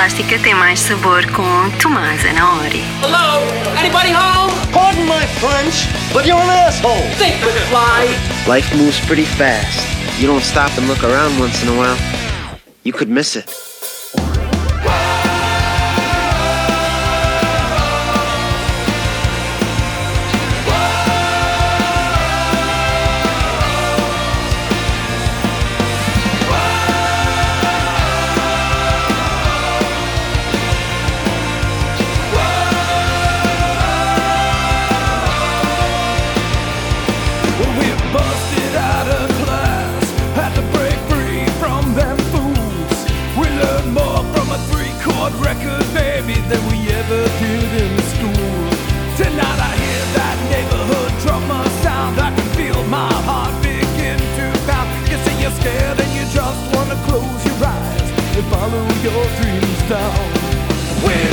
pastilha elástica tem mais sabor com Tomás Anaori. Hello? Anybody home? Pardon my French, but you're an asshole. Think, McFly. Life moves pretty fast. You don't stop and look around once in a while, you could miss it. Record, baby, than we ever did in school. Tonight I hear that neighborhood drummer sound, I can feel my heart begin to pound. You see you're scared and you just wanna close your eyes and follow your dreams down. We're